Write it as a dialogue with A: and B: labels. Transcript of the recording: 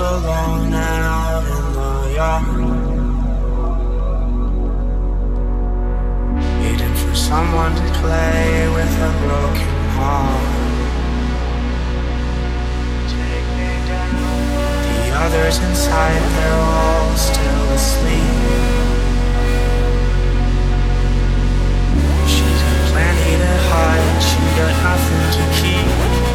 A: alone and out in the yard. Waiting for someone to play with a broken heart. The others inside, they're all still asleep. She's got plenty to hide, she got nothing to keep.